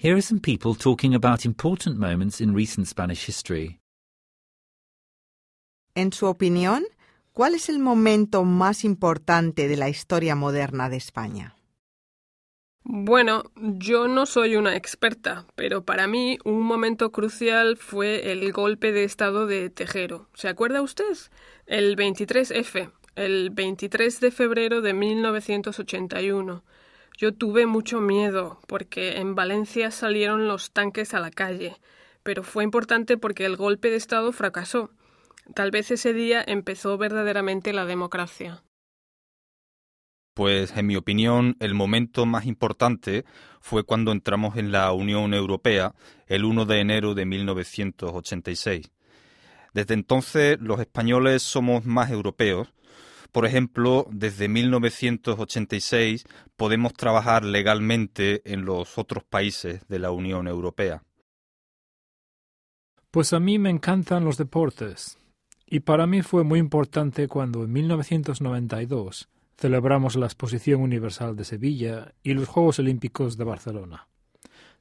Here are some people talking about important moments in recent Spanish history. En su opinión, ¿cuál es el momento más importante de la historia moderna de España? Bueno, yo no soy una experta, pero para mí un momento crucial fue el golpe de Estado de Tejero. ¿Se acuerda usted? El 23F, el 23 de febrero de 1981. Yo tuve mucho miedo porque en Valencia salieron los tanques a la calle, pero fue importante porque el golpe de Estado fracasó. Tal vez ese día empezó verdaderamente la democracia. Pues en mi opinión el momento más importante fue cuando entramos en la Unión Europea el 1 de enero de 1986. Desde entonces los españoles somos más europeos por ejemplo, desde 1986 podemos trabajar legalmente en los otros países de la Unión Europea. Pues a mí me encantan los deportes. Y para mí fue muy importante cuando en 1992 celebramos la Exposición Universal de Sevilla y los Juegos Olímpicos de Barcelona.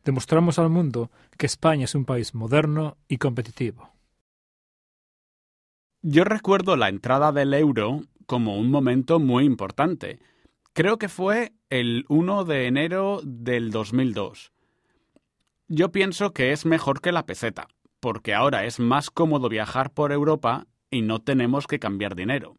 Demostramos al mundo que España es un país moderno y competitivo. Yo recuerdo la entrada del euro como un momento muy importante. Creo que fue el 1 de enero del 2002. Yo pienso que es mejor que la peseta, porque ahora es más cómodo viajar por Europa y no tenemos que cambiar dinero.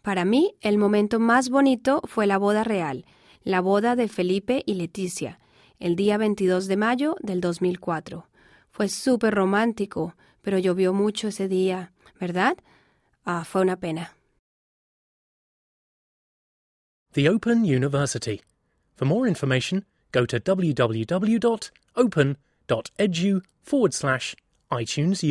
Para mí, el momento más bonito fue la boda real, la boda de Felipe y Leticia, el día 22 de mayo del 2004. Fue súper romántico, pero llovió mucho ese día, ¿verdad? Ah, fue una pena. The Open University. For more information, go to www.open.edu forward slash iTunes